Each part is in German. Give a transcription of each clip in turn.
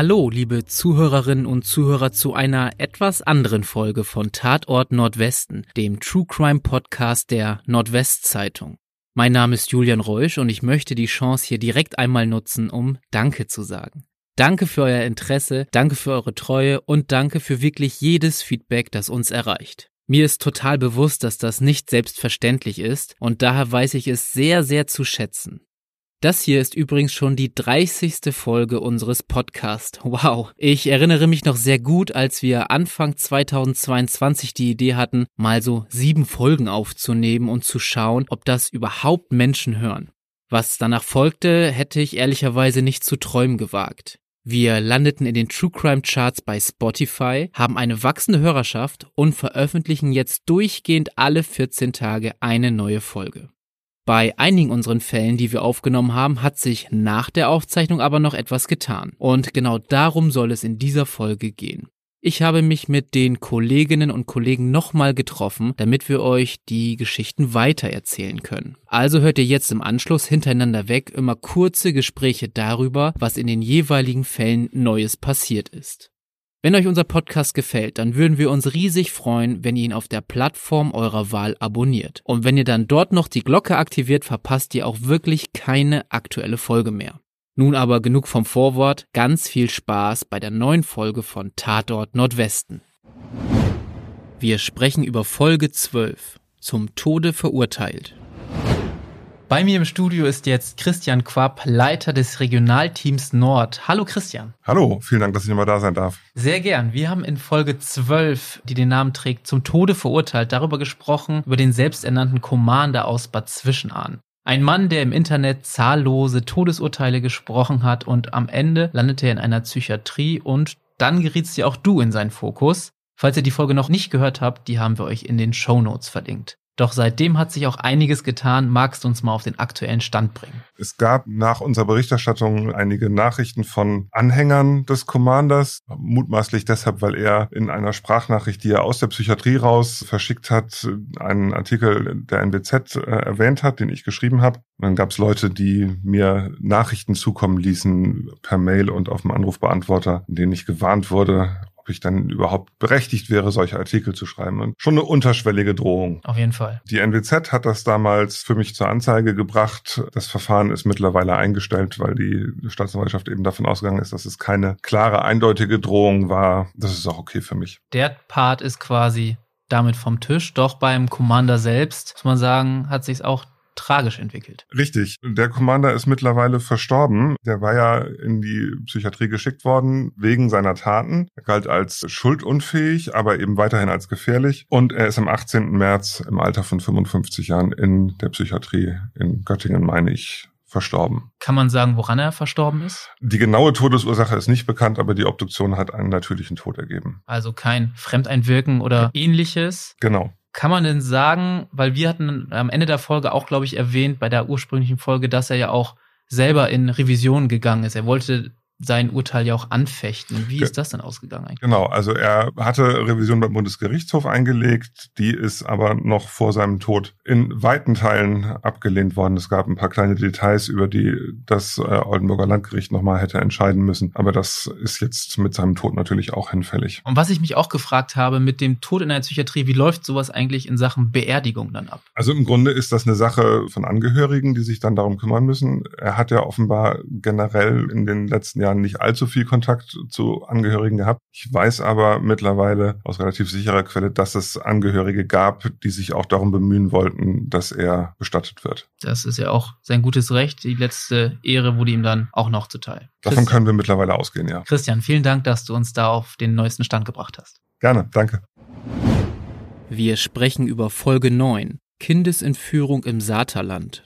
Hallo, liebe Zuhörerinnen und Zuhörer zu einer etwas anderen Folge von Tatort Nordwesten, dem True Crime Podcast der Nordwestzeitung. Mein Name ist Julian Reusch und ich möchte die Chance hier direkt einmal nutzen, um Danke zu sagen. Danke für euer Interesse, danke für eure Treue und danke für wirklich jedes Feedback, das uns erreicht. Mir ist total bewusst, dass das nicht selbstverständlich ist und daher weiß ich es sehr, sehr zu schätzen. Das hier ist übrigens schon die 30. Folge unseres Podcasts. Wow. Ich erinnere mich noch sehr gut, als wir Anfang 2022 die Idee hatten, mal so sieben Folgen aufzunehmen und zu schauen, ob das überhaupt Menschen hören. Was danach folgte, hätte ich ehrlicherweise nicht zu träumen gewagt. Wir landeten in den True Crime Charts bei Spotify, haben eine wachsende Hörerschaft und veröffentlichen jetzt durchgehend alle 14 Tage eine neue Folge. Bei einigen unseren Fällen, die wir aufgenommen haben, hat sich nach der Aufzeichnung aber noch etwas getan. Und genau darum soll es in dieser Folge gehen. Ich habe mich mit den Kolleginnen und Kollegen nochmal getroffen, damit wir euch die Geschichten weiter erzählen können. Also hört ihr jetzt im Anschluss hintereinander weg immer kurze Gespräche darüber, was in den jeweiligen Fällen Neues passiert ist. Wenn euch unser Podcast gefällt, dann würden wir uns riesig freuen, wenn ihr ihn auf der Plattform eurer Wahl abonniert. Und wenn ihr dann dort noch die Glocke aktiviert, verpasst ihr auch wirklich keine aktuelle Folge mehr. Nun aber genug vom Vorwort, ganz viel Spaß bei der neuen Folge von Tatort Nordwesten. Wir sprechen über Folge 12, zum Tode verurteilt. Bei mir im Studio ist jetzt Christian Quapp, Leiter des Regionalteams Nord. Hallo Christian. Hallo, vielen Dank, dass ich nochmal da sein darf. Sehr gern. Wir haben in Folge 12, die den Namen trägt, zum Tode verurteilt, darüber gesprochen, über den selbsternannten Commander aus Bad Zwischenahn. Ein Mann, der im Internet zahllose Todesurteile gesprochen hat und am Ende landete er in einer Psychiatrie und dann gerietst ja auch du in seinen Fokus. Falls ihr die Folge noch nicht gehört habt, die haben wir euch in den Show Notes verlinkt. Doch seitdem hat sich auch einiges getan. Magst du uns mal auf den aktuellen Stand bringen? Es gab nach unserer Berichterstattung einige Nachrichten von Anhängern des Commanders, mutmaßlich deshalb, weil er in einer Sprachnachricht, die er aus der Psychiatrie raus verschickt hat, einen Artikel der NBZ äh, erwähnt hat, den ich geschrieben habe. dann gab es Leute, die mir Nachrichten zukommen ließen per Mail und auf dem Anrufbeantworter, in denen ich gewarnt wurde, ich dann überhaupt berechtigt wäre, solche Artikel zu schreiben. Und schon eine unterschwellige Drohung. Auf jeden Fall. Die NWZ hat das damals für mich zur Anzeige gebracht. Das Verfahren ist mittlerweile eingestellt, weil die Staatsanwaltschaft eben davon ausgegangen ist, dass es keine klare, eindeutige Drohung war. Das ist auch okay für mich. Der Part ist quasi damit vom Tisch. Doch beim Commander selbst, muss man sagen, hat sich auch tragisch entwickelt. Richtig. Der Commander ist mittlerweile verstorben. Der war ja in die Psychiatrie geschickt worden wegen seiner Taten. Er galt als schuldunfähig, aber eben weiterhin als gefährlich. Und er ist am 18. März im Alter von 55 Jahren in der Psychiatrie in Göttingen, meine ich, verstorben. Kann man sagen, woran er verstorben ist? Die genaue Todesursache ist nicht bekannt, aber die Obduktion hat einen natürlichen Tod ergeben. Also kein Fremdeinwirken oder ähnliches? Genau. Kann man denn sagen, weil wir hatten am Ende der Folge auch, glaube ich, erwähnt, bei der ursprünglichen Folge, dass er ja auch selber in Revision gegangen ist. Er wollte sein Urteil ja auch anfechten. Wie ist das denn ausgegangen eigentlich? Genau, also er hatte Revision beim Bundesgerichtshof eingelegt, die ist aber noch vor seinem Tod in weiten Teilen abgelehnt worden. Es gab ein paar kleine Details, über die das äh, Oldenburger Landgericht nochmal hätte entscheiden müssen, aber das ist jetzt mit seinem Tod natürlich auch hinfällig. Und was ich mich auch gefragt habe, mit dem Tod in der Psychiatrie, wie läuft sowas eigentlich in Sachen Beerdigung dann ab? Also im Grunde ist das eine Sache von Angehörigen, die sich dann darum kümmern müssen. Er hat ja offenbar generell in den letzten Jahren Jahren nicht allzu viel Kontakt zu Angehörigen gehabt. Ich weiß aber mittlerweile aus relativ sicherer Quelle, dass es Angehörige gab, die sich auch darum bemühen wollten, dass er bestattet wird. Das ist ja auch sein gutes Recht. Die letzte Ehre wurde ihm dann auch noch zuteil. Davon können wir mittlerweile ausgehen, ja. Christian, vielen Dank, dass du uns da auf den neuesten Stand gebracht hast. Gerne, danke. Wir sprechen über Folge 9. Kindesentführung im Saterland.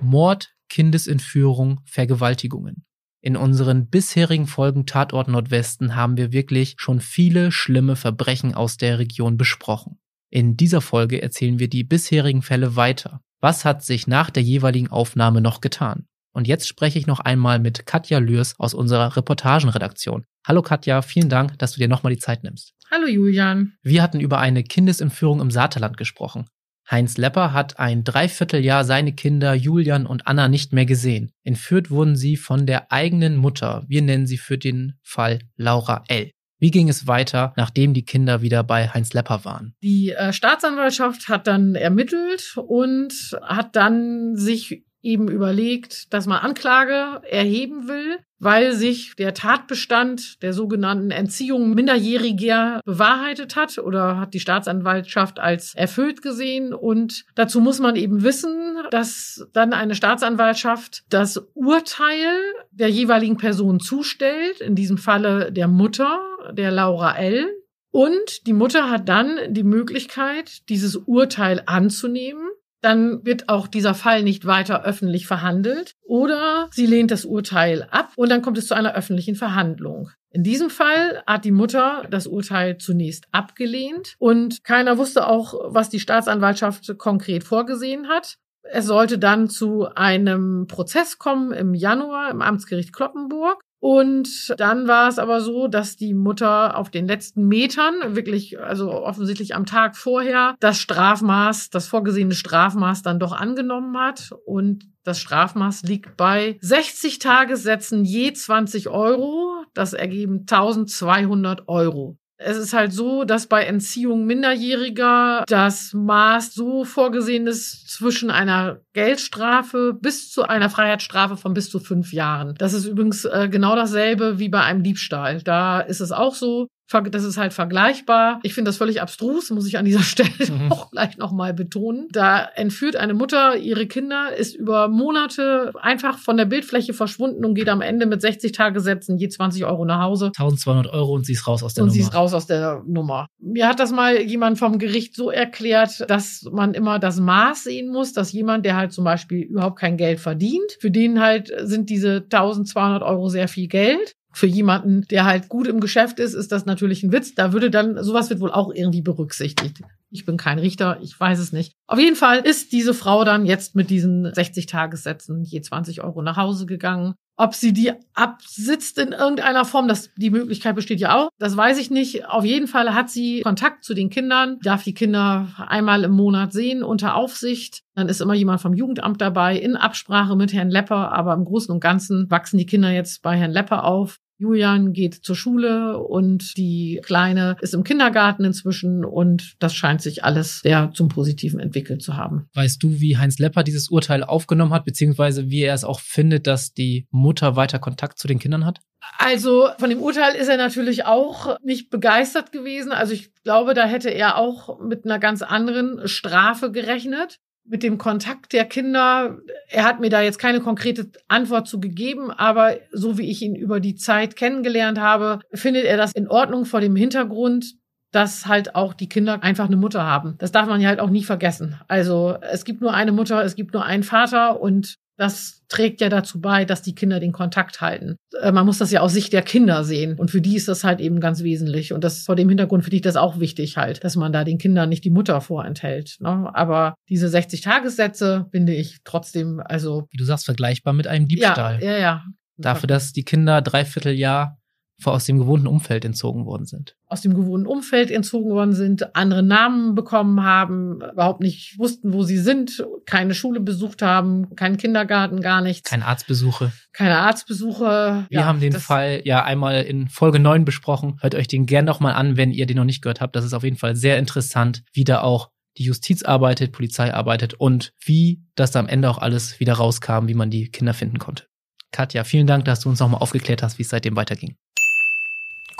Mord, Kindesentführung, Vergewaltigungen. In unseren bisherigen Folgen Tatort Nordwesten haben wir wirklich schon viele schlimme Verbrechen aus der Region besprochen. In dieser Folge erzählen wir die bisherigen Fälle weiter. Was hat sich nach der jeweiligen Aufnahme noch getan? Und jetzt spreche ich noch einmal mit Katja Lürs aus unserer Reportagenredaktion. Hallo Katja, vielen Dank, dass du dir nochmal die Zeit nimmst. Hallo Julian. Wir hatten über eine Kindesentführung im Saterland gesprochen. Heinz Lepper hat ein Dreivierteljahr seine Kinder Julian und Anna nicht mehr gesehen. Entführt wurden sie von der eigenen Mutter. Wir nennen sie für den Fall Laura L. Wie ging es weiter, nachdem die Kinder wieder bei Heinz Lepper waren? Die äh, Staatsanwaltschaft hat dann ermittelt und hat dann sich eben überlegt, dass man Anklage erheben will, weil sich der Tatbestand der sogenannten Entziehung Minderjähriger bewahrheitet hat oder hat die Staatsanwaltschaft als erfüllt gesehen. Und dazu muss man eben wissen, dass dann eine Staatsanwaltschaft das Urteil der jeweiligen Person zustellt, in diesem Falle der Mutter, der Laura L. Und die Mutter hat dann die Möglichkeit, dieses Urteil anzunehmen dann wird auch dieser Fall nicht weiter öffentlich verhandelt oder sie lehnt das Urteil ab und dann kommt es zu einer öffentlichen Verhandlung. In diesem Fall hat die Mutter das Urteil zunächst abgelehnt und keiner wusste auch, was die Staatsanwaltschaft konkret vorgesehen hat. Es sollte dann zu einem Prozess kommen im Januar im Amtsgericht Kloppenburg. Und dann war es aber so, dass die Mutter auf den letzten Metern, wirklich, also offensichtlich am Tag vorher, das Strafmaß, das vorgesehene Strafmaß dann doch angenommen hat. Und das Strafmaß liegt bei 60 Tagessätzen je 20 Euro. Das ergeben 1200 Euro. Es ist halt so, dass bei Entziehung Minderjähriger das Maß so vorgesehen ist zwischen einer Geldstrafe bis zu einer Freiheitsstrafe von bis zu fünf Jahren. Das ist übrigens äh, genau dasselbe wie bei einem Diebstahl. Da ist es auch so, das ist halt vergleichbar. Ich finde das völlig abstrus, muss ich an dieser Stelle mhm. auch gleich nochmal betonen. Da entführt eine Mutter ihre Kinder, ist über Monate einfach von der Bildfläche verschwunden und geht am Ende mit 60 Tagesätzen je 20 Euro nach Hause. 1200 Euro und sie ist raus aus der und Nummer. Und sie ist raus aus der Nummer. Mir hat das mal jemand vom Gericht so erklärt, dass man immer das Maß sehen muss, dass jemand, der halt zum Beispiel überhaupt kein Geld verdient, für den halt sind diese 1200 Euro sehr viel Geld für jemanden, der halt gut im Geschäft ist, ist das natürlich ein Witz. Da würde dann, sowas wird wohl auch irgendwie berücksichtigt. Ich bin kein Richter, ich weiß es nicht. Auf jeden Fall ist diese Frau dann jetzt mit diesen 60 Tagessätzen je 20 Euro nach Hause gegangen. Ob sie die absitzt in irgendeiner Form, das, die Möglichkeit besteht ja auch. Das weiß ich nicht. Auf jeden Fall hat sie Kontakt zu den Kindern, darf die Kinder einmal im Monat sehen unter Aufsicht. Dann ist immer jemand vom Jugendamt dabei in Absprache mit Herrn Lepper. Aber im Großen und Ganzen wachsen die Kinder jetzt bei Herrn Lepper auf. Julian geht zur Schule und die Kleine ist im Kindergarten inzwischen und das scheint sich alles sehr zum Positiven entwickelt zu haben. Weißt du, wie Heinz Lepper dieses Urteil aufgenommen hat, beziehungsweise wie er es auch findet, dass die Mutter weiter Kontakt zu den Kindern hat? Also von dem Urteil ist er natürlich auch nicht begeistert gewesen. Also ich glaube, da hätte er auch mit einer ganz anderen Strafe gerechnet mit dem Kontakt der Kinder, er hat mir da jetzt keine konkrete Antwort zu gegeben, aber so wie ich ihn über die Zeit kennengelernt habe, findet er das in Ordnung vor dem Hintergrund, dass halt auch die Kinder einfach eine Mutter haben. Das darf man ja halt auch nie vergessen. Also es gibt nur eine Mutter, es gibt nur einen Vater und das trägt ja dazu bei, dass die Kinder den Kontakt halten. Äh, man muss das ja aus Sicht der Kinder sehen. Und für die ist das halt eben ganz wesentlich. Und das vor dem Hintergrund finde ich das auch wichtig halt, dass man da den Kindern nicht die Mutter vorenthält. Ne? Aber diese 60 Tagessätze finde ich trotzdem, also. Wie du sagst, vergleichbar mit einem Diebstahl. Ja, ja, ja. Dafür, dass die Kinder dreiviertel Jahr aus dem gewohnten Umfeld entzogen worden sind. Aus dem gewohnten Umfeld entzogen worden sind, andere Namen bekommen haben, überhaupt nicht wussten, wo sie sind, keine Schule besucht haben, keinen Kindergarten, gar nichts. Keine Arztbesuche. Keine Arztbesuche. Wir ja, haben den Fall ja einmal in Folge 9 besprochen. Hört euch den gern nochmal an, wenn ihr den noch nicht gehört habt. Das ist auf jeden Fall sehr interessant, wie da auch die Justiz arbeitet, Polizei arbeitet und wie das am Ende auch alles wieder rauskam, wie man die Kinder finden konnte. Katja, vielen Dank, dass du uns nochmal aufgeklärt hast, wie es seitdem weiterging.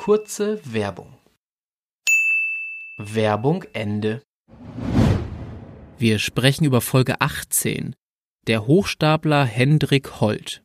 Kurze Werbung. Werbung Ende. Wir sprechen über Folge 18. Der Hochstapler Hendrik Holt.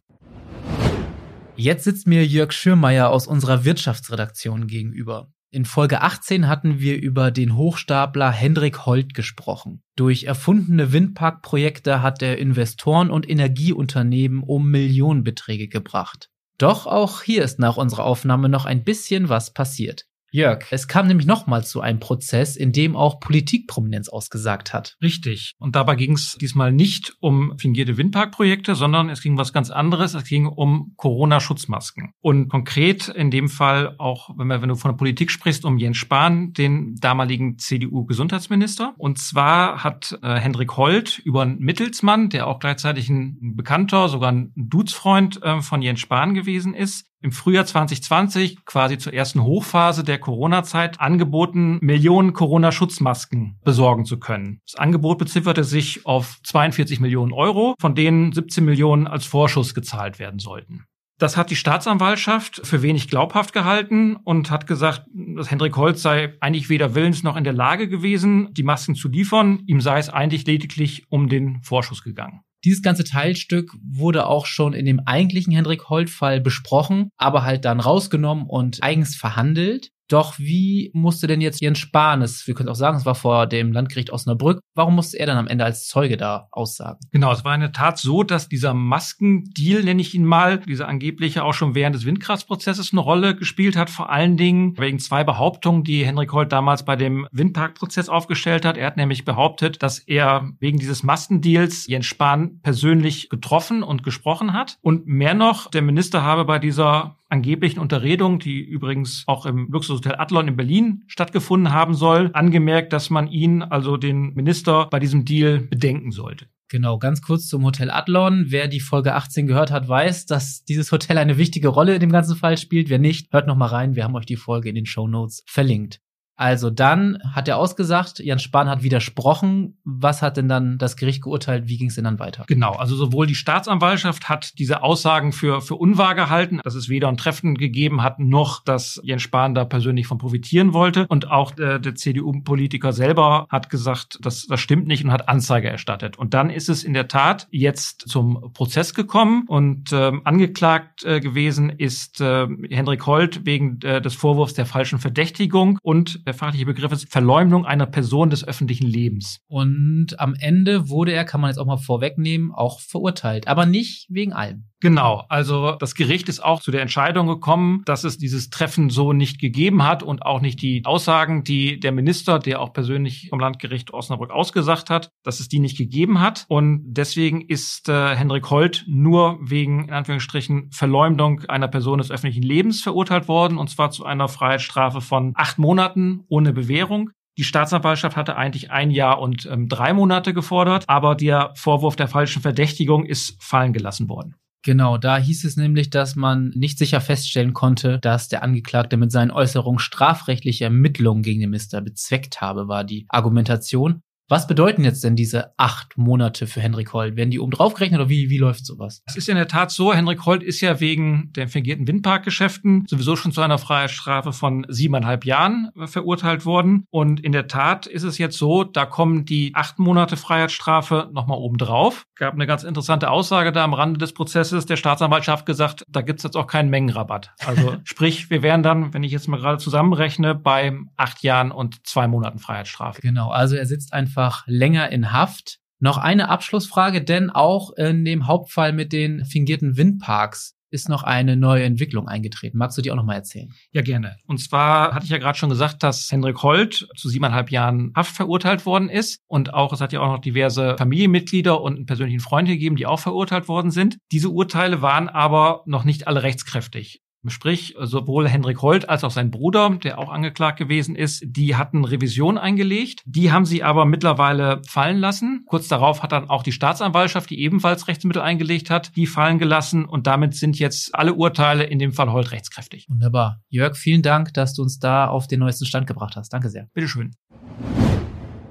Jetzt sitzt mir Jörg Schürmeier aus unserer Wirtschaftsredaktion gegenüber. In Folge 18 hatten wir über den Hochstapler Hendrik Holt gesprochen. Durch erfundene Windparkprojekte hat er Investoren und Energieunternehmen um Millionenbeträge gebracht. Doch auch hier ist nach unserer Aufnahme noch ein bisschen was passiert. Jörg, es kam nämlich nochmal zu einem Prozess, in dem auch Politikprominenz ausgesagt hat. Richtig. Und dabei ging es diesmal nicht um fingierte Windparkprojekte, sondern es ging um was ganz anderes. Es ging um Corona-Schutzmasken. Und konkret in dem Fall auch, wenn, wir, wenn du von der Politik sprichst, um Jens Spahn, den damaligen CDU-Gesundheitsminister. Und zwar hat äh, Hendrik Holt über einen Mittelsmann, der auch gleichzeitig ein Bekannter, sogar ein Dudesfreund äh, von Jens Spahn gewesen ist, im Frühjahr 2020, quasi zur ersten Hochphase der Corona-Zeit, angeboten, Millionen Corona-Schutzmasken besorgen zu können. Das Angebot bezifferte sich auf 42 Millionen Euro, von denen 17 Millionen als Vorschuss gezahlt werden sollten. Das hat die Staatsanwaltschaft für wenig glaubhaft gehalten und hat gesagt, dass Hendrik Holz sei eigentlich weder willens noch in der Lage gewesen, die Masken zu liefern. Ihm sei es eigentlich lediglich um den Vorschuss gegangen. Dieses ganze Teilstück wurde auch schon in dem eigentlichen Hendrik Holt-Fall besprochen, aber halt dann rausgenommen und eigens verhandelt. Doch wie musste denn jetzt Jens Spahn es, wir können auch sagen, es war vor dem Landgericht Osnabrück, warum musste er dann am Ende als Zeuge da aussagen? Genau, es war in der Tat so, dass dieser Maskendeal, nenne ich ihn mal, dieser angebliche auch schon während des Windkraftprozesses eine Rolle gespielt hat, vor allen Dingen wegen zwei Behauptungen, die Henrik Holt damals bei dem Windparkprozess aufgestellt hat. Er hat nämlich behauptet, dass er wegen dieses Maskendeals Jens Spahn persönlich getroffen und gesprochen hat. Und mehr noch, der Minister habe bei dieser angeblichen Unterredung, die übrigens auch im Luxushotel Adlon in Berlin stattgefunden haben soll, angemerkt, dass man ihn, also den Minister, bei diesem Deal bedenken sollte. Genau, ganz kurz zum Hotel Adlon. Wer die Folge 18 gehört hat, weiß, dass dieses Hotel eine wichtige Rolle in dem ganzen Fall spielt. Wer nicht, hört noch mal rein. Wir haben euch die Folge in den Show Notes verlinkt. Also dann hat er ausgesagt, Jan Spahn hat widersprochen. Was hat denn dann das Gericht geurteilt? Wie ging es denn dann weiter? Genau, also sowohl die Staatsanwaltschaft hat diese Aussagen für, für unwahr gehalten, dass es weder ein Treffen gegeben hat, noch dass Jens Spahn da persönlich von profitieren wollte. Und auch der, der CDU-Politiker selber hat gesagt, das, das stimmt nicht und hat Anzeige erstattet. Und dann ist es in der Tat jetzt zum Prozess gekommen und ähm, angeklagt äh, gewesen ist äh, Hendrik Holt wegen äh, des Vorwurfs der falschen Verdächtigung und der fachliche Begriff ist Verleumdung einer Person des öffentlichen Lebens. Und am Ende wurde er, kann man jetzt auch mal vorwegnehmen, auch verurteilt, aber nicht wegen allem. Genau, also das Gericht ist auch zu der Entscheidung gekommen, dass es dieses Treffen so nicht gegeben hat und auch nicht die Aussagen, die der Minister, der auch persönlich vom Landgericht Osnabrück ausgesagt hat, dass es die nicht gegeben hat. Und deswegen ist äh, Hendrik Holt nur wegen, in Anführungsstrichen, Verleumdung einer Person des öffentlichen Lebens verurteilt worden, und zwar zu einer Freiheitsstrafe von acht Monaten ohne Bewährung. Die Staatsanwaltschaft hatte eigentlich ein Jahr und ähm, drei Monate gefordert, aber der Vorwurf der falschen Verdächtigung ist fallen gelassen worden. Genau, da hieß es nämlich, dass man nicht sicher feststellen konnte, dass der Angeklagte mit seinen Äußerungen strafrechtliche Ermittlungen gegen den Minister bezweckt habe, war die Argumentation. Was bedeuten jetzt denn diese acht Monate für Henrik Holt? Werden die oben drauf gerechnet oder wie, wie läuft sowas? Es ist in der Tat so, Henrik Holt ist ja wegen der fingierten Windparkgeschäften sowieso schon zu einer Freiheitsstrafe von siebeneinhalb Jahren äh, verurteilt worden. Und in der Tat ist es jetzt so, da kommen die acht Monate Freiheitsstrafe nochmal oben drauf. Gab eine ganz interessante Aussage da am Rande des Prozesses der Staatsanwaltschaft gesagt, da gibt's jetzt auch keinen Mengenrabatt. Also sprich, wir wären dann, wenn ich jetzt mal gerade zusammenrechne, bei acht Jahren und zwei Monaten Freiheitsstrafe. Genau, also er sitzt einfach einfach länger in Haft. Noch eine Abschlussfrage, denn auch in dem Hauptfall mit den fingierten Windparks ist noch eine neue Entwicklung eingetreten. Magst du die auch noch erzählen? Ja, gerne. Und zwar hatte ich ja gerade schon gesagt, dass Hendrik Holt zu siebeneinhalb Jahren Haft verurteilt worden ist. Und auch, es hat ja auch noch diverse Familienmitglieder und einen persönlichen Freund gegeben, die auch verurteilt worden sind. Diese Urteile waren aber noch nicht alle rechtskräftig. Sprich, sowohl Hendrik Holt als auch sein Bruder, der auch angeklagt gewesen ist, die hatten Revision eingelegt. Die haben sie aber mittlerweile fallen lassen. Kurz darauf hat dann auch die Staatsanwaltschaft, die ebenfalls Rechtsmittel eingelegt hat, die fallen gelassen. Und damit sind jetzt alle Urteile in dem Fall Holt rechtskräftig. Wunderbar. Jörg, vielen Dank, dass du uns da auf den neuesten Stand gebracht hast. Danke sehr. Bitteschön.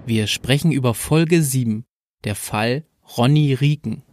Wir sprechen über Folge 7. Der Fall Ronny Rieken.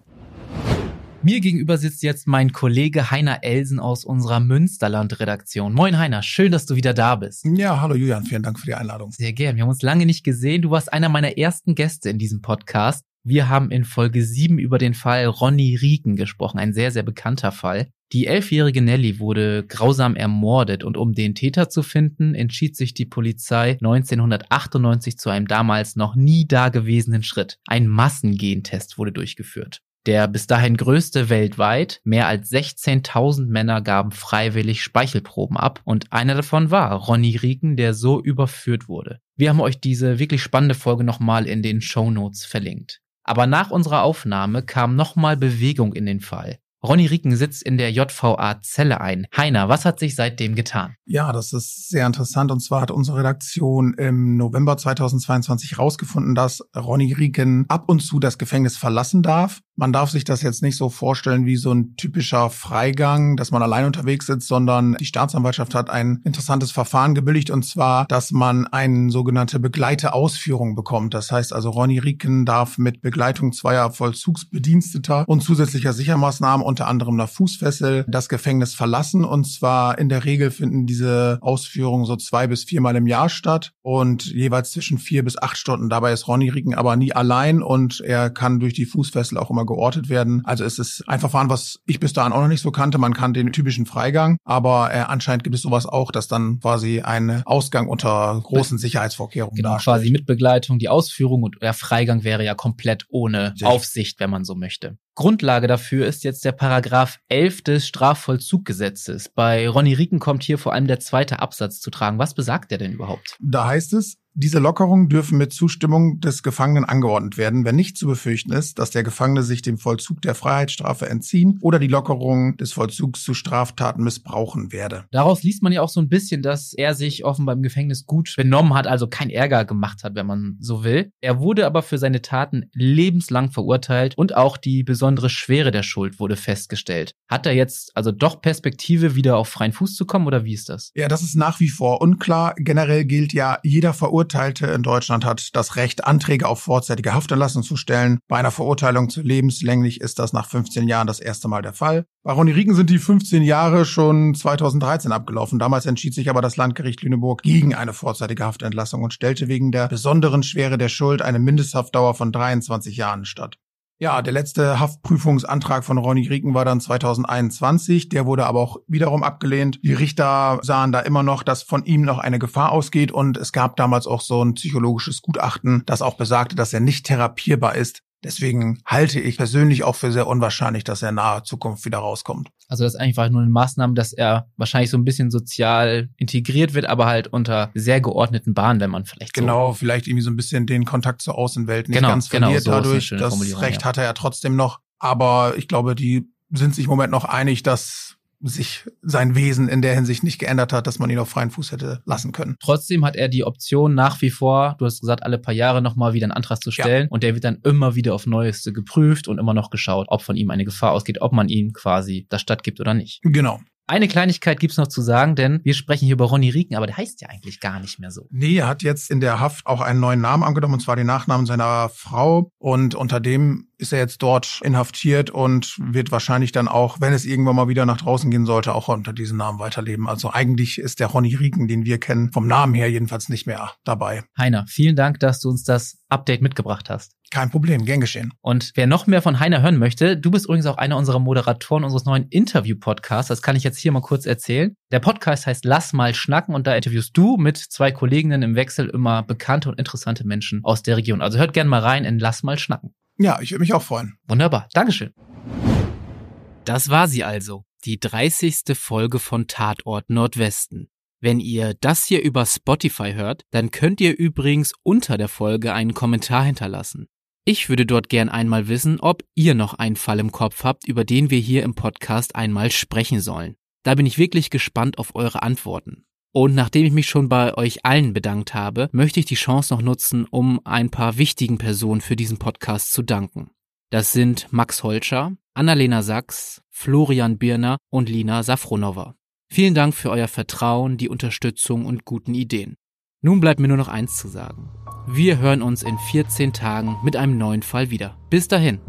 Mir gegenüber sitzt jetzt mein Kollege Heiner Elsen aus unserer Münsterland-Redaktion. Moin Heiner, schön, dass du wieder da bist. Ja, hallo Julian, vielen Dank für die Einladung. Sehr gern. Wir haben uns lange nicht gesehen. Du warst einer meiner ersten Gäste in diesem Podcast. Wir haben in Folge 7 über den Fall Ronny Rieken gesprochen, ein sehr, sehr bekannter Fall. Die elfjährige Nelly wurde grausam ermordet und um den Täter zu finden, entschied sich die Polizei 1998 zu einem damals noch nie dagewesenen Schritt. Ein Massengentest wurde durchgeführt. Der bis dahin größte weltweit. Mehr als 16.000 Männer gaben freiwillig Speichelproben ab und einer davon war Ronny Rieken, der so überführt wurde. Wir haben euch diese wirklich spannende Folge nochmal in den Show Notes verlinkt. Aber nach unserer Aufnahme kam nochmal Bewegung in den Fall. Ronny Rieken sitzt in der JVA Zelle ein. Heiner, was hat sich seitdem getan? Ja, das ist sehr interessant. Und zwar hat unsere Redaktion im November 2022 herausgefunden, dass Ronny Rieken ab und zu das Gefängnis verlassen darf. Man darf sich das jetzt nicht so vorstellen wie so ein typischer Freigang, dass man allein unterwegs sitzt, sondern die Staatsanwaltschaft hat ein interessantes Verfahren gebilligt und zwar, dass man eine sogenannte Begleiteausführung bekommt. Das heißt also, Ronny Rieken darf mit Begleitung zweier Vollzugsbediensteter und zusätzlicher Sichermaßnahmen, unter anderem einer Fußfessel, das Gefängnis verlassen. Und zwar in der Regel finden diese Ausführungen so zwei bis viermal im Jahr statt und jeweils zwischen vier bis acht Stunden. Dabei ist Ronny Rieken aber nie allein und er kann durch die Fußfessel auch immer geortet werden. Also es ist ein Verfahren, was ich bis dahin auch noch nicht so kannte. Man kann den typischen Freigang, aber äh, anscheinend gibt es sowas auch, dass dann quasi ein Ausgang unter großen Sicherheitsvorkehrungen genau, darstellt. quasi mit Begleitung die Ausführung und der Freigang wäre ja komplett ohne. Aufsicht, wenn man so möchte. Grundlage dafür ist jetzt der Paragraph 11 des Strafvollzuggesetzes. Bei Ronny Rieken kommt hier vor allem der zweite Absatz zu tragen. Was besagt der denn überhaupt? Da heißt es, diese Lockerungen dürfen mit Zustimmung des Gefangenen angeordnet werden, wenn nicht zu befürchten ist, dass der Gefangene sich dem Vollzug der Freiheitsstrafe entziehen oder die Lockerung des Vollzugs zu Straftaten missbrauchen werde. Daraus liest man ja auch so ein bisschen, dass er sich offenbar im Gefängnis gut benommen hat, also kein Ärger gemacht hat, wenn man so will. Er wurde aber für seine Taten lebenslang verurteilt und auch die besondere Schwere der Schuld wurde festgestellt. Hat er jetzt also doch Perspektive, wieder auf freien Fuß zu kommen oder wie ist das? Ja, das ist nach wie vor unklar. Generell gilt ja, jeder Verurteilte Verurteilte in Deutschland hat das Recht, Anträge auf vorzeitige Haftentlassung zu stellen. Bei einer Verurteilung zu lebenslänglich ist das nach 15 Jahren das erste Mal der Fall. Bei Ronny Rieken sind die 15 Jahre schon 2013 abgelaufen. Damals entschied sich aber das Landgericht Lüneburg gegen eine vorzeitige Haftentlassung und stellte wegen der besonderen Schwere der Schuld eine Mindesthaftdauer von 23 Jahren statt. Ja, der letzte Haftprüfungsantrag von Ronny Rieken war dann 2021. Der wurde aber auch wiederum abgelehnt. Die Richter sahen da immer noch, dass von ihm noch eine Gefahr ausgeht und es gab damals auch so ein psychologisches Gutachten, das auch besagte, dass er nicht therapierbar ist. Deswegen halte ich persönlich auch für sehr unwahrscheinlich, dass er in naher Zukunft wieder rauskommt. Also das ist einfach nur eine Maßnahme, dass er wahrscheinlich so ein bisschen sozial integriert wird, aber halt unter sehr geordneten Bahnen, wenn man vielleicht genau, so vielleicht irgendwie so ein bisschen den Kontakt zur Außenwelt nicht genau, ganz genau, verliert genau, so dadurch. Das Recht ja. hat er ja trotzdem noch, aber ich glaube, die sind sich im Moment noch einig, dass sich sein Wesen in der Hinsicht nicht geändert hat, dass man ihn auf freien Fuß hätte lassen können. Trotzdem hat er die Option nach wie vor, du hast gesagt, alle paar Jahre nochmal wieder einen Antrag zu stellen ja. und der wird dann immer wieder auf Neueste geprüft und immer noch geschaut, ob von ihm eine Gefahr ausgeht, ob man ihm quasi das stattgibt oder nicht. Genau. Eine Kleinigkeit gibt's noch zu sagen, denn wir sprechen hier über Ronny Rieken, aber der heißt ja eigentlich gar nicht mehr so. Nee, er hat jetzt in der Haft auch einen neuen Namen angenommen, und zwar den Nachnamen seiner Frau. Und unter dem ist er jetzt dort inhaftiert und wird wahrscheinlich dann auch, wenn es irgendwann mal wieder nach draußen gehen sollte, auch unter diesem Namen weiterleben. Also eigentlich ist der Ronny Rieken, den wir kennen, vom Namen her jedenfalls nicht mehr dabei. Heiner, vielen Dank, dass du uns das Update mitgebracht hast. Kein Problem, gern geschehen. Und wer noch mehr von Heiner hören möchte, du bist übrigens auch einer unserer Moderatoren unseres neuen Interview-Podcasts. Das kann ich jetzt hier mal kurz erzählen. Der Podcast heißt Lass mal schnacken und da interviewst du mit zwei Kolleginnen im Wechsel immer bekannte und interessante Menschen aus der Region. Also hört gerne mal rein in Lass mal schnacken. Ja, ich würde mich auch freuen. Wunderbar. Dankeschön. Das war sie also. Die 30. Folge von Tatort Nordwesten. Wenn ihr das hier über Spotify hört, dann könnt ihr übrigens unter der Folge einen Kommentar hinterlassen. Ich würde dort gern einmal wissen, ob ihr noch einen Fall im Kopf habt, über den wir hier im Podcast einmal sprechen sollen. Da bin ich wirklich gespannt auf eure Antworten. Und nachdem ich mich schon bei euch allen bedankt habe, möchte ich die Chance noch nutzen, um ein paar wichtigen Personen für diesen Podcast zu danken. Das sind Max Holscher, Annalena Sachs, Florian Birner und Lina Safronova. Vielen Dank für euer Vertrauen, die Unterstützung und guten Ideen. Nun bleibt mir nur noch eins zu sagen. Wir hören uns in 14 Tagen mit einem neuen Fall wieder. Bis dahin.